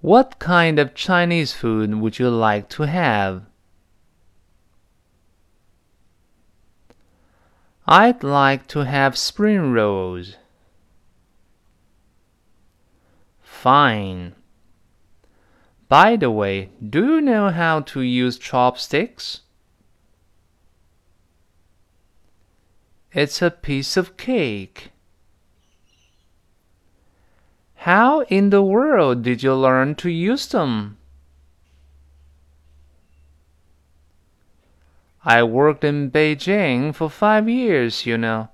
What kind of Chinese food would you like to have? I'd like to have spring rolls. Fine. By the way, do you know how to use chopsticks? It's a piece of cake. How in the world did you learn to use them? I worked in Beijing for five years, you know.